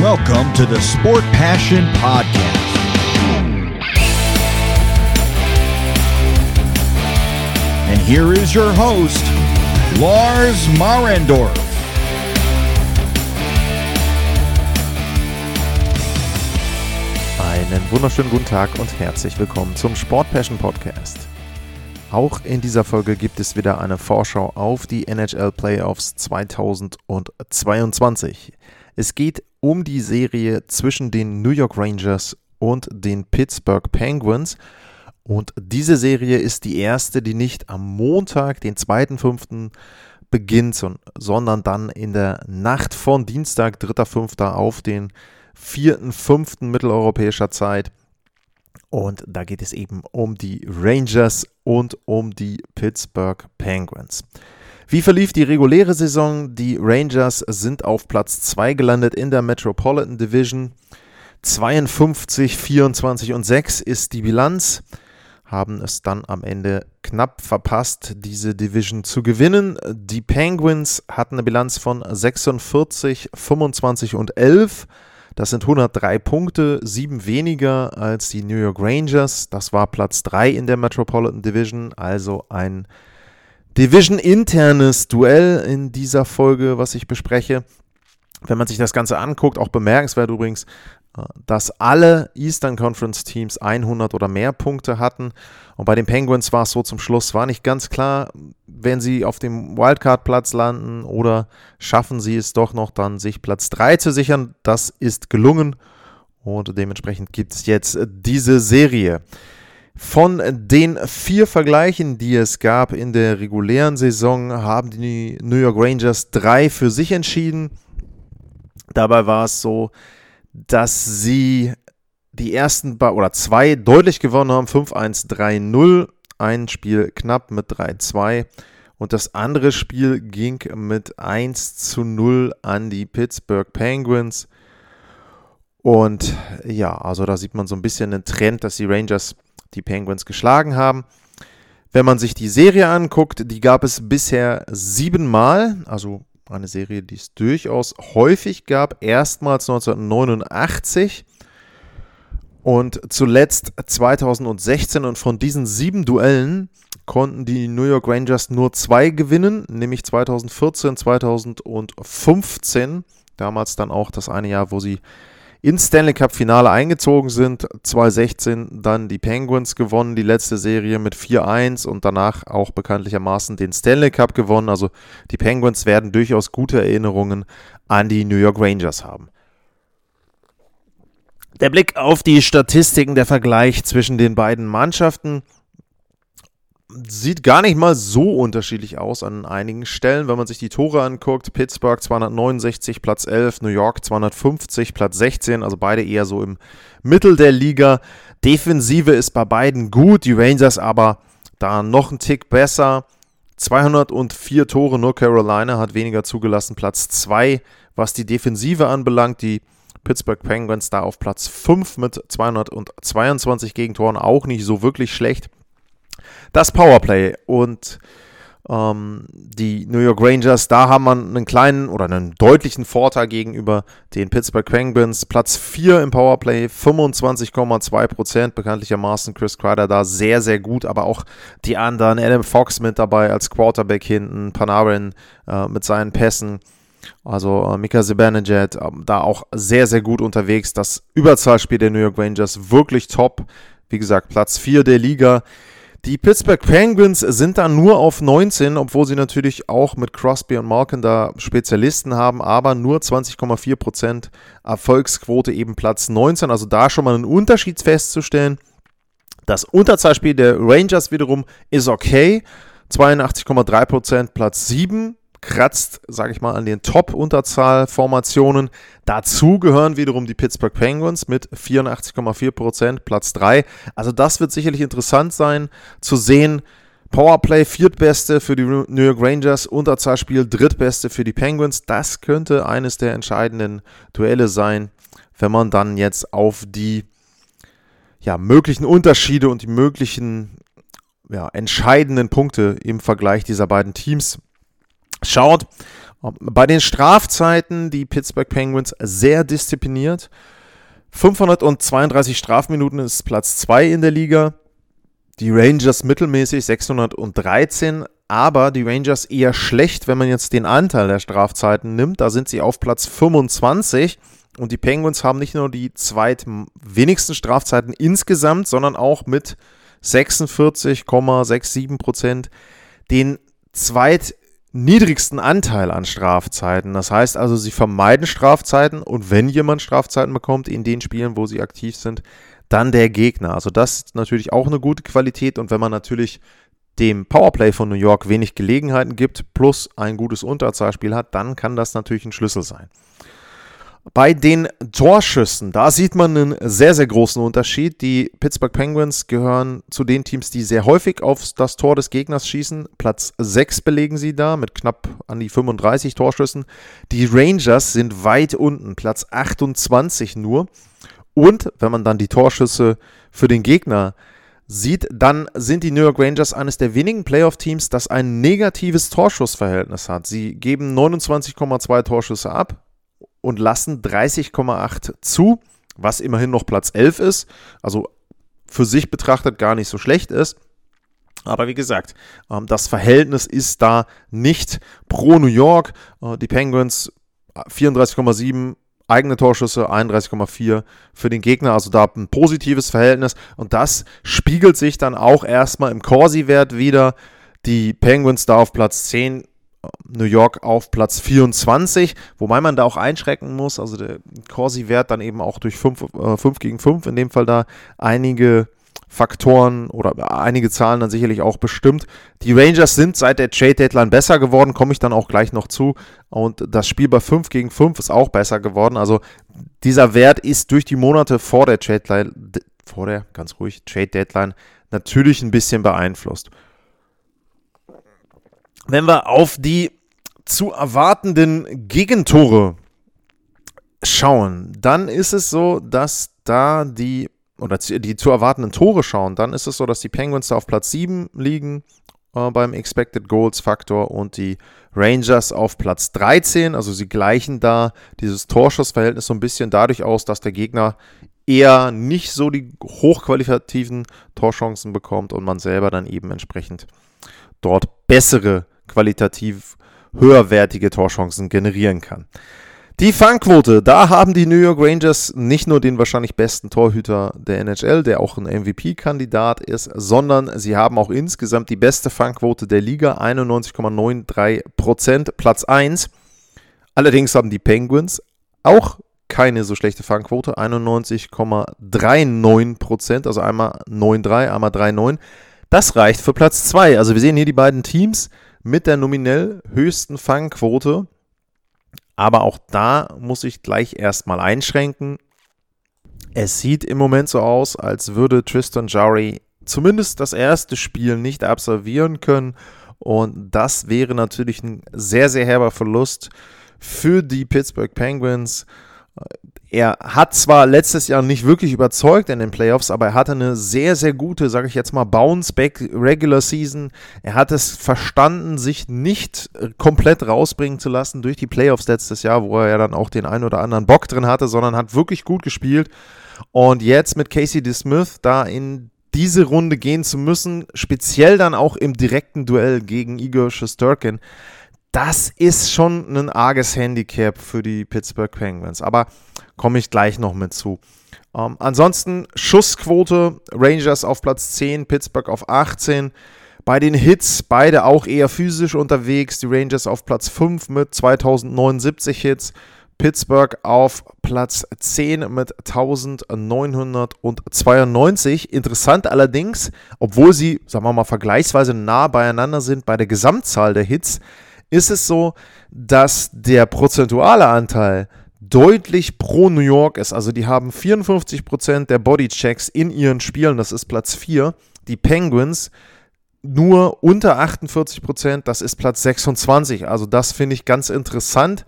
Welcome to the Sport Passion Podcast. And here is your host, Lars Marendorf. Einen wunderschönen guten Tag und herzlich willkommen zum Sport Passion Podcast. Auch in dieser Folge gibt es wieder eine Vorschau auf die NHL Playoffs 2022. Es geht um die Serie zwischen den New York Rangers und den Pittsburgh Penguins. Und diese Serie ist die erste, die nicht am Montag, den 2.5. beginnt, sondern dann in der Nacht von Dienstag, 3.5. auf den 4.5. mitteleuropäischer Zeit. Und da geht es eben um die Rangers und um die Pittsburgh Penguins. Wie verlief die reguläre Saison? Die Rangers sind auf Platz 2 gelandet in der Metropolitan Division. 52, 24 und 6 ist die Bilanz. Haben es dann am Ende knapp verpasst, diese Division zu gewinnen. Die Penguins hatten eine Bilanz von 46, 25 und 11. Das sind 103 Punkte, sieben weniger als die New York Rangers. Das war Platz 3 in der Metropolitan Division, also ein Division-internes Duell in dieser Folge, was ich bespreche. Wenn man sich das Ganze anguckt, auch bemerkenswert übrigens, äh, dass alle Eastern Conference Teams 100 oder mehr Punkte hatten. Und bei den Penguins war es so zum Schluss, war nicht ganz klar, wenn sie auf dem Wildcard-Platz landen oder schaffen sie es doch noch dann, sich Platz 3 zu sichern. Das ist gelungen und dementsprechend gibt es jetzt diese Serie. Von den vier Vergleichen, die es gab in der regulären Saison, haben die New York Rangers drei für sich entschieden. Dabei war es so, dass sie die ersten oder zwei deutlich gewonnen haben, 5-1, 3-0. Ein Spiel knapp mit 3-2. Und das andere Spiel ging mit 1 zu 0 an die Pittsburgh Penguins. Und ja, also da sieht man so ein bisschen einen Trend, dass die Rangers die Penguins geschlagen haben. Wenn man sich die Serie anguckt, die gab es bisher siebenmal, also eine Serie, die es durchaus häufig gab. Erstmals 1989 und zuletzt 2016. Und von diesen sieben Duellen konnten die New York Rangers nur zwei gewinnen, nämlich 2014, 2015. Damals dann auch das eine Jahr, wo sie ins Stanley Cup Finale eingezogen sind. 2016 dann die Penguins gewonnen, die letzte Serie mit 4-1 und danach auch bekanntlichermaßen den Stanley Cup gewonnen. Also die Penguins werden durchaus gute Erinnerungen an die New York Rangers haben. Der Blick auf die Statistiken, der Vergleich zwischen den beiden Mannschaften sieht gar nicht mal so unterschiedlich aus an einigen Stellen, wenn man sich die Tore anguckt. Pittsburgh 269, Platz 11, New York 250, Platz 16, also beide eher so im Mittel der Liga. Defensive ist bei beiden gut, die Rangers aber da noch einen Tick besser. 204 Tore, nur Carolina hat weniger zugelassen, Platz 2, was die Defensive anbelangt. Die Pittsburgh Penguins da auf Platz 5 mit 222 Gegentoren, auch nicht so wirklich schlecht das Powerplay und ähm, die New York Rangers, da haben wir einen kleinen oder einen deutlichen Vorteil gegenüber den Pittsburgh Penguins. Platz 4 im Powerplay, 25,2% Bekanntlichermaßen Chris Kreider da sehr, sehr gut, aber auch die anderen. Adam Fox mit dabei als Quarterback hinten, Panarin äh, mit seinen Pässen. Also äh, Mika Zibanejad äh, da auch sehr, sehr gut unterwegs. Das Überzahlspiel der New York Rangers wirklich top. Wie gesagt, Platz 4 der Liga. Die Pittsburgh Penguins sind da nur auf 19, obwohl sie natürlich auch mit Crosby und Malkin da Spezialisten haben, aber nur 20,4% Erfolgsquote eben Platz 19. Also da schon mal einen Unterschied festzustellen. Das Unterzahlspiel der Rangers wiederum ist okay. 82,3% Platz 7 kratzt, sage ich mal, an den Top-Unterzahlformationen. Dazu gehören wiederum die Pittsburgh Penguins mit 84,4%, Platz 3. Also das wird sicherlich interessant sein zu sehen. Powerplay viertbeste für die New York Rangers, Unterzahlspiel drittbeste für die Penguins. Das könnte eines der entscheidenden Duelle sein, wenn man dann jetzt auf die ja, möglichen Unterschiede und die möglichen ja, entscheidenden Punkte im Vergleich dieser beiden Teams schaut. Bei den Strafzeiten die Pittsburgh Penguins sehr diszipliniert. 532 Strafminuten ist Platz 2 in der Liga. Die Rangers mittelmäßig 613, aber die Rangers eher schlecht, wenn man jetzt den Anteil der Strafzeiten nimmt. Da sind sie auf Platz 25 und die Penguins haben nicht nur die zweitwenigsten Strafzeiten insgesamt, sondern auch mit 46,67 Prozent den zweitniedrigsten Anteil an Strafzeiten. Das heißt also, sie vermeiden Strafzeiten und wenn jemand Strafzeiten bekommt in den Spielen, wo sie aktiv sind, dann der Gegner. Also das ist natürlich auch eine gute Qualität und wenn man natürlich dem Powerplay von New York wenig Gelegenheiten gibt, plus ein gutes Unterzahlspiel hat, dann kann das natürlich ein Schlüssel sein. Bei den Torschüssen, da sieht man einen sehr, sehr großen Unterschied. Die Pittsburgh Penguins gehören zu den Teams, die sehr häufig auf das Tor des Gegners schießen. Platz 6 belegen sie da mit knapp an die 35 Torschüssen. Die Rangers sind weit unten, Platz 28 nur. Und wenn man dann die Torschüsse für den Gegner sieht, dann sind die New York Rangers eines der wenigen Playoff-Teams, das ein negatives Torschussverhältnis hat. Sie geben 29,2 Torschüsse ab und lassen 30,8 zu, was immerhin noch Platz 11 ist. Also für sich betrachtet gar nicht so schlecht ist. Aber wie gesagt, ähm, das Verhältnis ist da nicht pro New York. Äh, die Penguins 34,7 eigene Torschüsse, 31,4 für den Gegner, also da ein positives Verhältnis und das spiegelt sich dann auch erstmal im Corsi-Wert wieder. Die Penguins da auf Platz 10, New York auf Platz 24, wobei man da auch einschrecken muss, also der Corsi-Wert dann eben auch durch 5, äh, 5 gegen 5, in dem Fall da einige Faktoren oder einige Zahlen dann sicherlich auch bestimmt. Die Rangers sind seit der Trade Deadline besser geworden, komme ich dann auch gleich noch zu. Und das Spiel bei 5 gegen 5 ist auch besser geworden. Also dieser Wert ist durch die Monate vor der Trade Deadline, vor der, ganz ruhig, Trade Deadline natürlich ein bisschen beeinflusst. Wenn wir auf die zu erwartenden Gegentore schauen, dann ist es so, dass da die oder die zu erwartenden Tore schauen, dann ist es so, dass die Penguins da auf Platz 7 liegen äh, beim Expected Goals Faktor und die Rangers auf Platz 13. Also sie gleichen da dieses Torschussverhältnis so ein bisschen dadurch aus, dass der Gegner eher nicht so die hochqualitativen Torchancen bekommt und man selber dann eben entsprechend dort bessere, qualitativ höherwertige Torchancen generieren kann. Die Fangquote, da haben die New York Rangers nicht nur den wahrscheinlich besten Torhüter der NHL, der auch ein MVP-Kandidat ist, sondern sie haben auch insgesamt die beste Fangquote der Liga, 91,93%, Platz 1. Allerdings haben die Penguins auch keine so schlechte Fangquote, 91,39%, also einmal 9,3, einmal 3,9. Das reicht für Platz 2. Also wir sehen hier die beiden Teams mit der nominell höchsten Fangquote aber auch da muss ich gleich erstmal einschränken. Es sieht im Moment so aus, als würde Tristan Jari zumindest das erste Spiel nicht absolvieren können. Und das wäre natürlich ein sehr, sehr herber Verlust für die Pittsburgh Penguins. Er hat zwar letztes Jahr nicht wirklich überzeugt in den Playoffs, aber er hatte eine sehr, sehr gute, sage ich jetzt mal, Bounce-Back Regular Season. Er hat es verstanden, sich nicht äh, komplett rausbringen zu lassen durch die Playoffs letztes Jahr, wo er ja dann auch den einen oder anderen Bock drin hatte, sondern hat wirklich gut gespielt. Und jetzt mit Casey DeSmith da in diese Runde gehen zu müssen, speziell dann auch im direkten Duell gegen Igor Shesterkin, das ist schon ein arges Handicap für die Pittsburgh Penguins. Aber komme ich gleich noch mit zu. Ähm, ansonsten Schussquote, Rangers auf Platz 10, Pittsburgh auf 18. Bei den Hits beide auch eher physisch unterwegs. Die Rangers auf Platz 5 mit 2079 Hits. Pittsburgh auf Platz 10 mit 1992. Interessant allerdings, obwohl sie, sagen wir mal, vergleichsweise nah beieinander sind bei der Gesamtzahl der Hits, ist es so, dass der prozentuale Anteil deutlich pro New York ist. Also die haben 54% der Bodychecks in ihren Spielen, das ist Platz 4. Die Penguins nur unter 48%, das ist Platz 26. Also das finde ich ganz interessant,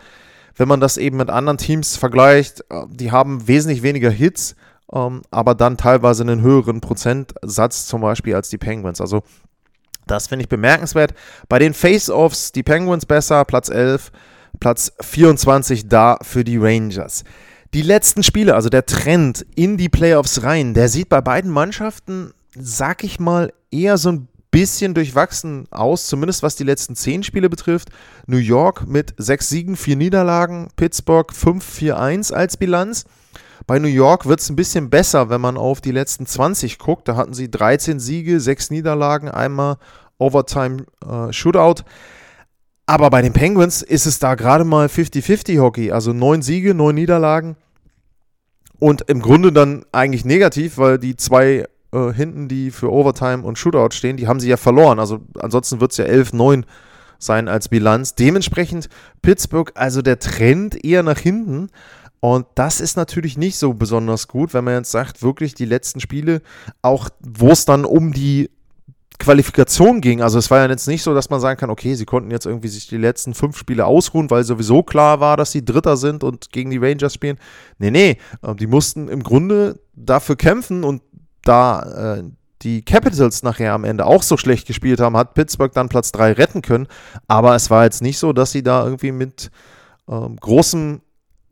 wenn man das eben mit anderen Teams vergleicht. Die haben wesentlich weniger Hits, ähm, aber dann teilweise einen höheren Prozentsatz zum Beispiel als die Penguins. Also das finde ich bemerkenswert. Bei den Face-Offs die Penguins besser, Platz 11. Platz 24 da für die Rangers. Die letzten Spiele, also der Trend in die Playoffs rein, der sieht bei beiden Mannschaften, sag ich mal, eher so ein bisschen durchwachsen aus, zumindest was die letzten zehn Spiele betrifft. New York mit sechs Siegen, vier Niederlagen, Pittsburgh 5-4-1 als Bilanz. Bei New York wird es ein bisschen besser, wenn man auf die letzten 20 guckt. Da hatten sie 13 Siege, sechs Niederlagen, einmal Overtime äh, Shootout. Aber bei den Penguins ist es da gerade mal 50-50 Hockey. Also neun Siege, neun Niederlagen. Und im Grunde dann eigentlich negativ, weil die zwei äh, hinten, die für Overtime und Shootout stehen, die haben sie ja verloren. Also ansonsten wird es ja 11-9 sein als Bilanz. Dementsprechend Pittsburgh, also der Trend eher nach hinten. Und das ist natürlich nicht so besonders gut, wenn man jetzt sagt, wirklich die letzten Spiele, auch wo es dann um die Qualifikation ging. Also es war ja jetzt nicht so, dass man sagen kann, okay, sie konnten jetzt irgendwie sich die letzten fünf Spiele ausruhen, weil sowieso klar war, dass sie Dritter sind und gegen die Rangers spielen. Nee, nee, ähm, die mussten im Grunde dafür kämpfen und da äh, die Capitals nachher am Ende auch so schlecht gespielt haben, hat Pittsburgh dann Platz 3 retten können. Aber es war jetzt nicht so, dass sie da irgendwie mit ähm, großem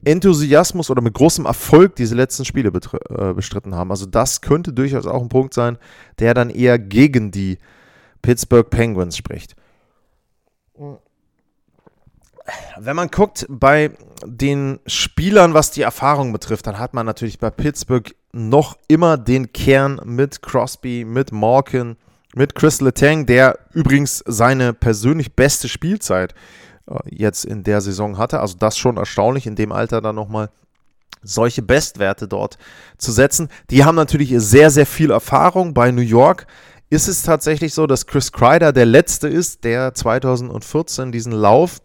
Enthusiasmus oder mit großem Erfolg diese letzten Spiele äh, bestritten haben. Also das könnte durchaus auch ein Punkt sein, der dann eher gegen die Pittsburgh Penguins spricht. Wenn man guckt bei den Spielern, was die Erfahrung betrifft, dann hat man natürlich bei Pittsburgh noch immer den Kern mit Crosby, mit Malkin, mit Chris Letang, der übrigens seine persönlich beste Spielzeit äh, jetzt in der Saison hatte. Also das schon erstaunlich, in dem Alter dann nochmal solche Bestwerte dort zu setzen. Die haben natürlich sehr, sehr viel Erfahrung. Bei New York ist es tatsächlich so, dass Chris Kreider der Letzte ist, der 2014 diesen Lauf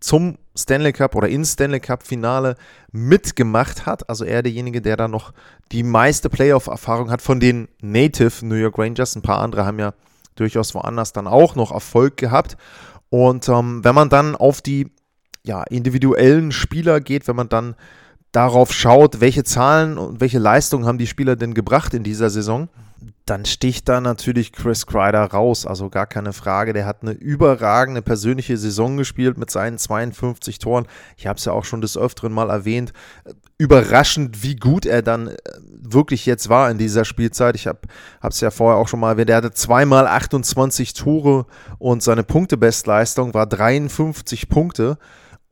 zum Stanley Cup oder ins Stanley Cup Finale mitgemacht hat. Also er derjenige, der da noch die meiste Playoff-Erfahrung hat von den Native New York Rangers. Ein paar andere haben ja durchaus woanders dann auch noch Erfolg gehabt. Und ähm, wenn man dann auf die ja, individuellen Spieler geht, wenn man dann darauf schaut, welche Zahlen und welche Leistungen haben die Spieler denn gebracht in dieser Saison, dann sticht da natürlich Chris Kreider raus. Also gar keine Frage. Der hat eine überragende persönliche Saison gespielt mit seinen 52 Toren. Ich habe es ja auch schon des Öfteren mal erwähnt. Überraschend, wie gut er dann äh, wirklich jetzt war in dieser Spielzeit. Ich habe es ja vorher auch schon mal erwähnt. Er hatte zweimal 28 Tore und seine Punktebestleistung war 53 Punkte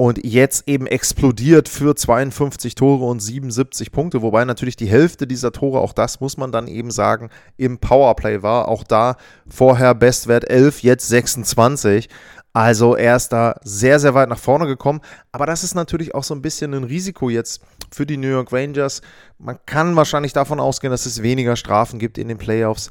und jetzt eben explodiert für 52 Tore und 77 Punkte, wobei natürlich die Hälfte dieser Tore, auch das muss man dann eben sagen, im Powerplay war. Auch da vorher Bestwert 11, jetzt 26. Also er ist da sehr, sehr weit nach vorne gekommen. Aber das ist natürlich auch so ein bisschen ein Risiko jetzt für die New York Rangers. Man kann wahrscheinlich davon ausgehen, dass es weniger Strafen gibt in den Playoffs.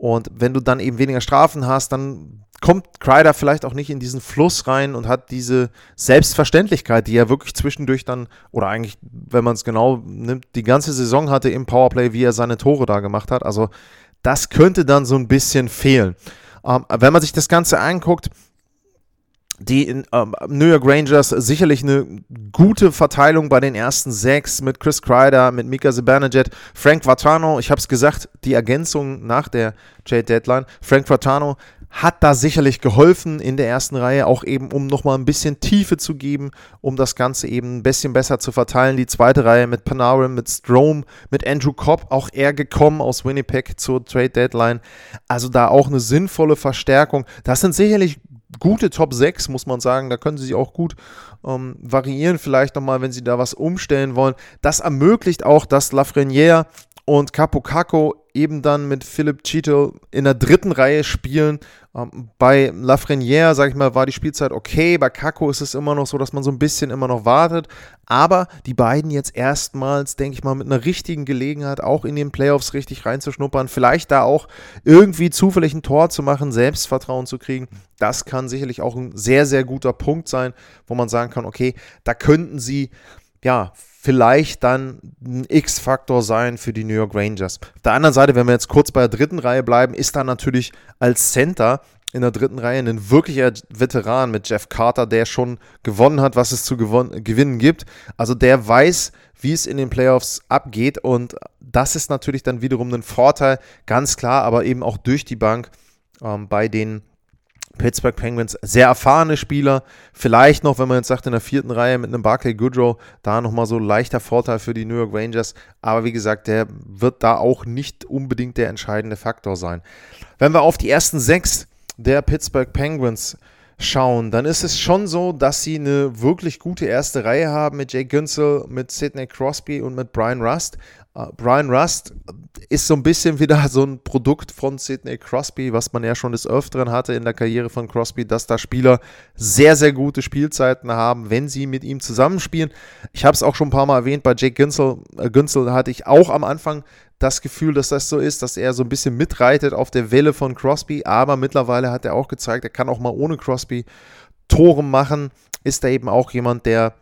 Und wenn du dann eben weniger Strafen hast, dann kommt Kreider vielleicht auch nicht in diesen Fluss rein und hat diese Selbstverständlichkeit, die er wirklich zwischendurch dann, oder eigentlich, wenn man es genau nimmt, die ganze Saison hatte im Powerplay, wie er seine Tore da gemacht hat. Also das könnte dann so ein bisschen fehlen. Ähm, wenn man sich das Ganze anguckt, die in, ähm, New York Rangers sicherlich eine gute Verteilung bei den ersten sechs mit Chris Kreider, mit Mika Zibanejad, Frank Vatrano. Ich habe es gesagt, die Ergänzung nach der Trade Deadline. Frank Vatrano hat da sicherlich geholfen in der ersten Reihe, auch eben um nochmal ein bisschen Tiefe zu geben, um das Ganze eben ein bisschen besser zu verteilen. Die zweite Reihe mit Panarin, mit Strome, mit Andrew Cobb, auch er gekommen aus Winnipeg zur Trade Deadline. Also da auch eine sinnvolle Verstärkung. Das sind sicherlich gute Top 6, muss man sagen. Da können sie sich auch gut ähm, variieren, vielleicht nochmal, wenn sie da was umstellen wollen. Das ermöglicht auch, dass Lafreniere und Capo Caco eben dann mit Philipp Cheeto in der dritten Reihe spielen. Ähm, bei Lafreniere, sag ich mal, war die Spielzeit okay. Bei Caco ist es immer noch so, dass man so ein bisschen immer noch wartet. Aber die beiden jetzt erstmals, denke ich mal, mit einer richtigen Gelegenheit auch in den Playoffs richtig reinzuschnuppern. Vielleicht da auch irgendwie zufällig ein Tor zu machen, Selbstvertrauen zu kriegen. Das kann sicherlich auch ein sehr, sehr guter Punkt sein, wo man sagen kann, okay, da könnten sie ja, vielleicht dann ein X-Faktor sein für die New York Rangers. Auf der anderen Seite, wenn wir jetzt kurz bei der dritten Reihe bleiben, ist da natürlich als Center in der dritten Reihe ein wirklicher Veteran mit Jeff Carter, der schon gewonnen hat, was es zu gewinnen gibt. Also der weiß, wie es in den Playoffs abgeht und das ist natürlich dann wiederum ein Vorteil, ganz klar, aber eben auch durch die Bank ähm, bei den Pittsburgh Penguins, sehr erfahrene Spieler. Vielleicht noch, wenn man jetzt sagt, in der vierten Reihe mit einem Barclay Goodrow, da nochmal so leichter Vorteil für die New York Rangers. Aber wie gesagt, der wird da auch nicht unbedingt der entscheidende Faktor sein. Wenn wir auf die ersten sechs der Pittsburgh Penguins schauen, dann ist es schon so, dass sie eine wirklich gute erste Reihe haben mit Jay Günzel, mit Sidney Crosby und mit Brian Rust. Uh, Brian Rust ist so ein bisschen wieder so ein Produkt von Sidney Crosby, was man ja schon des Öfteren hatte in der Karriere von Crosby, dass da Spieler sehr, sehr gute Spielzeiten haben, wenn sie mit ihm zusammenspielen. Ich habe es auch schon ein paar Mal erwähnt, bei Jake Günzel, äh, Günzel hatte ich auch am Anfang das Gefühl, dass das so ist, dass er so ein bisschen mitreitet auf der Welle von Crosby, aber mittlerweile hat er auch gezeigt, er kann auch mal ohne Crosby Tore machen. Ist er eben auch jemand, der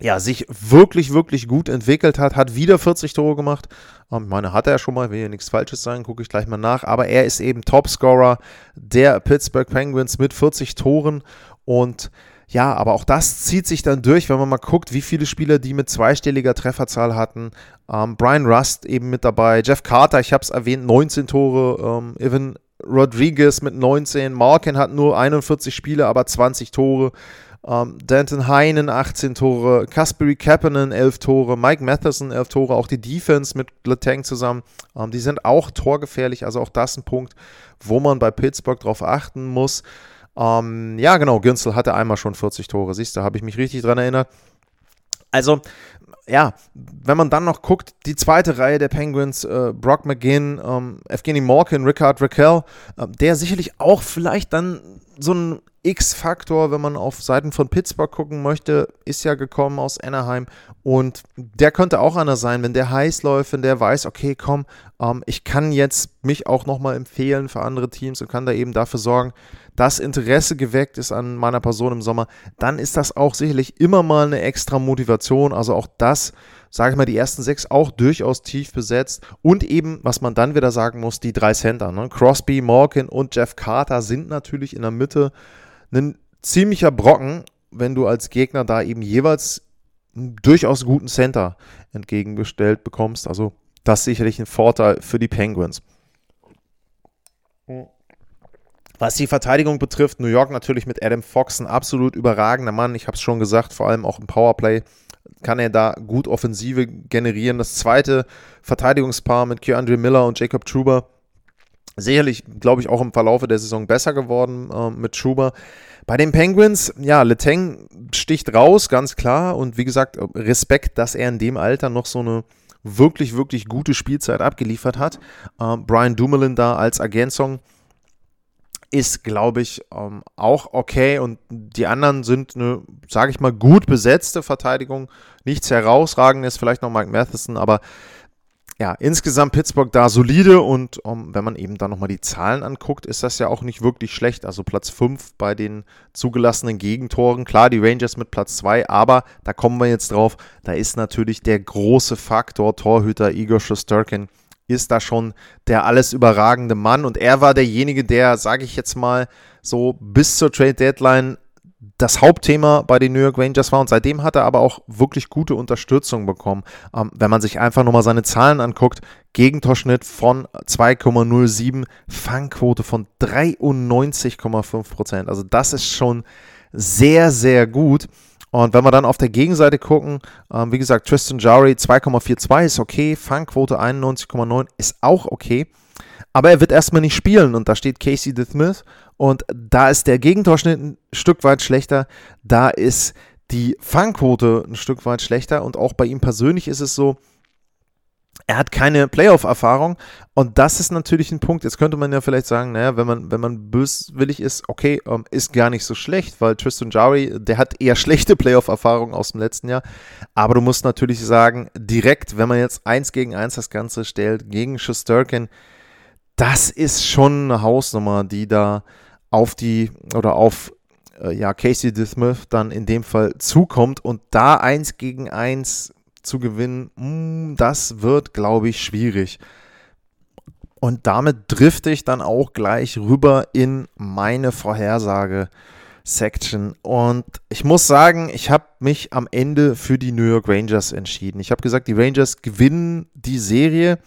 ja, sich wirklich, wirklich gut entwickelt hat, hat wieder 40 Tore gemacht. Ähm, ich meine, hat er ja schon mal, will ja nichts Falsches sagen, gucke ich gleich mal nach. Aber er ist eben Topscorer der Pittsburgh Penguins mit 40 Toren. Und ja, aber auch das zieht sich dann durch, wenn man mal guckt, wie viele Spieler die mit zweistelliger Trefferzahl hatten. Ähm, Brian Rust eben mit dabei, Jeff Carter, ich habe es erwähnt, 19 Tore, ähm, Evan Rodriguez mit 19, Malkin hat nur 41 Spiele, aber 20 Tore. Ähm, Danton Heinen 18 Tore, Kasperi Kapanen 11 Tore, Mike Matheson 11 Tore, auch die Defense mit Letang zusammen, ähm, die sind auch torgefährlich, also auch das ein Punkt, wo man bei Pittsburgh drauf achten muss. Ähm, ja, genau, Günzel hatte einmal schon 40 Tore, siehst du, habe ich mich richtig dran erinnert. Also, ja, wenn man dann noch guckt, die zweite Reihe der Penguins, äh, Brock McGinn, ähm, Evgeny Malkin, Ricard Raquel, äh, der sicherlich auch vielleicht dann so ein X-Faktor, wenn man auf Seiten von Pittsburgh gucken möchte, ist ja gekommen aus Anaheim und der könnte auch einer sein, wenn der heiß läuft, wenn der weiß, okay, komm, ähm, ich kann jetzt mich auch nochmal empfehlen für andere Teams und kann da eben dafür sorgen, dass Interesse geweckt ist an meiner Person im Sommer, dann ist das auch sicherlich immer mal eine extra Motivation. Also auch das, sage ich mal, die ersten sechs auch durchaus tief besetzt. Und eben, was man dann wieder sagen muss, die drei Center. Ne? Crosby, Morgan und Jeff Carter sind natürlich in der Mitte ein ziemlicher Brocken, wenn du als Gegner da eben jeweils einen durchaus guten Center entgegengestellt bekommst. Also das ist sicherlich ein Vorteil für die Penguins. Was die Verteidigung betrifft, New York natürlich mit Adam Fox ein absolut überragender Mann. Ich habe es schon gesagt, vor allem auch im Powerplay kann er da gut Offensive generieren. Das zweite Verteidigungspaar mit Keandre Miller und Jacob Truber sicherlich, glaube ich, auch im Verlaufe der Saison besser geworden äh, mit Truber. Bei den Penguins, ja, Letang sticht raus, ganz klar. Und wie gesagt, Respekt, dass er in dem Alter noch so eine wirklich, wirklich gute Spielzeit abgeliefert hat. Äh, Brian Dumoulin da als Ergänzung ist, glaube ich, ähm, auch okay. Und die anderen sind eine, sage ich mal, gut besetzte Verteidigung. Nichts herausragendes, vielleicht noch Mike Matheson, aber ja, insgesamt Pittsburgh da solide und um, ähm, wenn man eben da nochmal die Zahlen anguckt, ist das ja auch nicht wirklich schlecht. Also Platz 5 bei den zugelassenen Gegentoren. Klar, die Rangers mit Platz 2, aber da kommen wir jetzt drauf, da ist natürlich der große Faktor Torhüter Igor Shosturkin ist da schon der alles überragende Mann und er war derjenige, der, sage ich jetzt mal, so bis zur Trade Deadline das Hauptthema bei den New York Rangers war und seitdem hat er aber auch wirklich gute Unterstützung bekommen. Ähm, wenn man sich einfach nochmal seine Zahlen anguckt, Gegentorschnitt von 2,07, Fangquote von 93,5 Prozent. Also das ist schon sehr, sehr gut. Und wenn wir dann auf der Gegenseite gucken, ähm, wie gesagt, Tristan Jari 2,42 ist okay, Fangquote 91,9 ist auch okay. Aber er wird erstmal nicht spielen. Und da steht Casey DeSmith und da ist der Gegentorschnitt ein Stück weit schlechter, da ist die Fangquote ein Stück weit schlechter. Und auch bei ihm persönlich ist es so, er hat keine Playoff-Erfahrung. Und das ist natürlich ein Punkt. Jetzt könnte man ja vielleicht sagen, naja, wenn man, wenn man böswillig ist, okay, ähm, ist gar nicht so schlecht, weil Tristan Jari, der hat eher schlechte Playoff-Erfahrung aus dem letzten Jahr. Aber du musst natürlich sagen, direkt, wenn man jetzt eins gegen eins das Ganze stellt, gegen Schusterkin, das ist schon eine Hausnummer, die da auf die oder auf äh, ja, Casey DeSmith dann in dem Fall zukommt und da eins gegen eins zu gewinnen, mm, das wird, glaube ich, schwierig. Und damit drifte ich dann auch gleich rüber in meine Vorhersage. Section. Und ich muss sagen, ich habe mich am Ende für die New York Rangers entschieden. Ich habe gesagt, die Rangers gewinnen die Serie.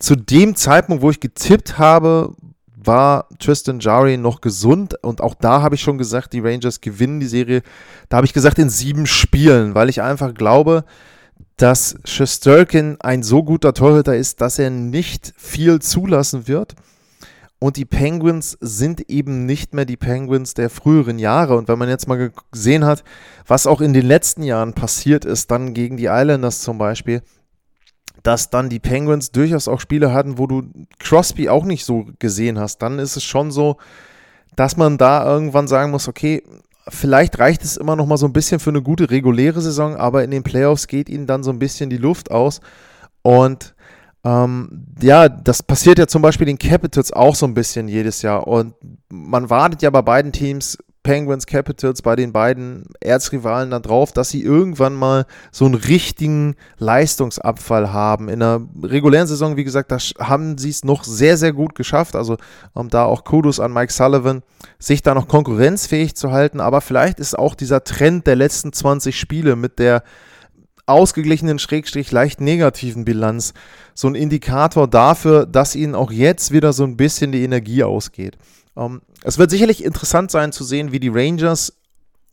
Zu dem Zeitpunkt, wo ich getippt habe, war Tristan Jari noch gesund und auch da habe ich schon gesagt, die Rangers gewinnen die Serie. Da habe ich gesagt in sieben Spielen, weil ich einfach glaube, dass Shesterkin ein so guter Torhüter ist, dass er nicht viel zulassen wird. Und die Penguins sind eben nicht mehr die Penguins der früheren Jahre. Und wenn man jetzt mal gesehen hat, was auch in den letzten Jahren passiert ist, dann gegen die Islanders zum Beispiel, dass dann die Penguins durchaus auch Spiele hatten, wo du Crosby auch nicht so gesehen hast, dann ist es schon so, dass man da irgendwann sagen muss, okay, vielleicht reicht es immer noch mal so ein bisschen für eine gute reguläre Saison, aber in den Playoffs geht ihnen dann so ein bisschen die Luft aus. Und ähm, ja, das passiert ja zum Beispiel den Capitals auch so ein bisschen jedes Jahr. Und man wartet ja bei beiden Teams, Penguins, Capitals, bei den beiden Erzrivalen dann drauf, dass sie irgendwann mal so einen richtigen Leistungsabfall haben. In der regulären Saison, wie gesagt, da haben sie es noch sehr, sehr gut geschafft. Also um, da auch Kudos an Mike Sullivan, sich da noch konkurrenzfähig zu halten. Aber vielleicht ist auch dieser Trend der letzten 20 Spiele mit der ausgeglichenen, schrägstrich leicht negativen Bilanz so ein Indikator dafür, dass ihnen auch jetzt wieder so ein bisschen die Energie ausgeht. Ähm, es wird sicherlich interessant sein zu sehen, wie die Rangers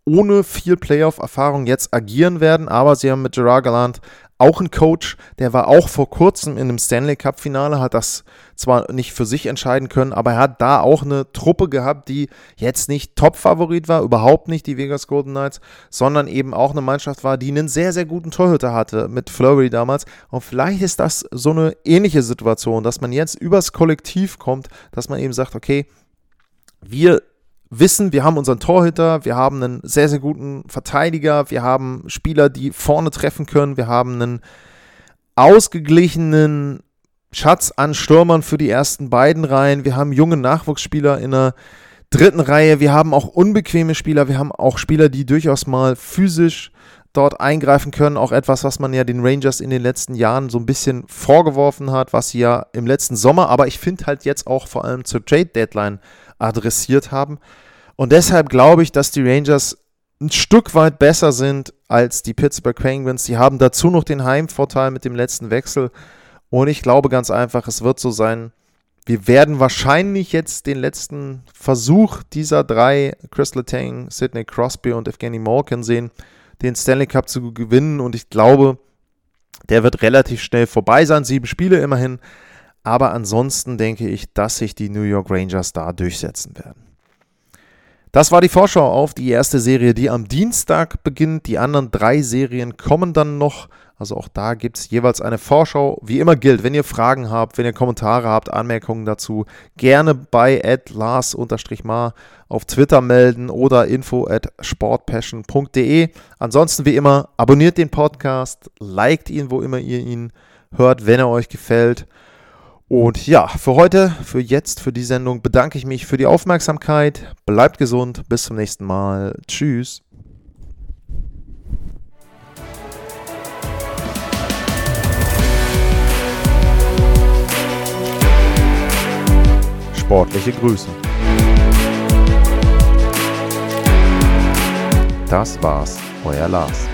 ohne viel Playoff-Erfahrung jetzt agieren werden, aber sie haben mit Gerard Gallant auch einen Coach, der war auch vor kurzem in einem Stanley Cup-Finale, hat das zwar nicht für sich entscheiden können, aber er hat da auch eine Truppe gehabt, die jetzt nicht Top-Favorit war, überhaupt nicht die Vegas Golden Knights, sondern eben auch eine Mannschaft war, die einen sehr, sehr guten Torhüter hatte mit Flurry damals. Und vielleicht ist das so eine ähnliche Situation, dass man jetzt übers Kollektiv kommt, dass man eben sagt, okay, wir wissen, wir haben unseren Torhüter, wir haben einen sehr, sehr guten Verteidiger, wir haben Spieler, die vorne treffen können, wir haben einen ausgeglichenen Schatz an Stürmern für die ersten beiden Reihen, wir haben junge Nachwuchsspieler in der dritten Reihe, wir haben auch unbequeme Spieler, wir haben auch Spieler, die durchaus mal physisch dort eingreifen können. Auch etwas, was man ja den Rangers in den letzten Jahren so ein bisschen vorgeworfen hat, was sie ja im letzten Sommer, aber ich finde halt jetzt auch vor allem zur Trade Deadline adressiert haben. Und deshalb glaube ich, dass die Rangers ein Stück weit besser sind als die Pittsburgh Penguins. Sie haben dazu noch den Heimvorteil mit dem letzten Wechsel. Und ich glaube ganz einfach, es wird so sein, wir werden wahrscheinlich jetzt den letzten Versuch dieser drei, Chris Letang, Sidney Crosby und Evgeny Malkin sehen, den Stanley Cup zu gewinnen. Und ich glaube, der wird relativ schnell vorbei sein. Sieben Spiele immerhin. Aber ansonsten denke ich, dass sich die New York Rangers da durchsetzen werden. Das war die Vorschau auf die erste Serie, die am Dienstag beginnt. Die anderen drei Serien kommen dann noch. Also auch da gibt es jeweils eine Vorschau. Wie immer gilt, wenn ihr Fragen habt, wenn ihr Kommentare habt, Anmerkungen dazu, gerne bei lars-mar auf Twitter melden oder info at sportpassion.de. Ansonsten wie immer, abonniert den Podcast, liked ihn, wo immer ihr ihn hört, wenn er euch gefällt. Und ja, für heute, für jetzt, für die Sendung bedanke ich mich für die Aufmerksamkeit. Bleibt gesund, bis zum nächsten Mal. Tschüss. Sportliche Grüße. Das war's, euer Lars.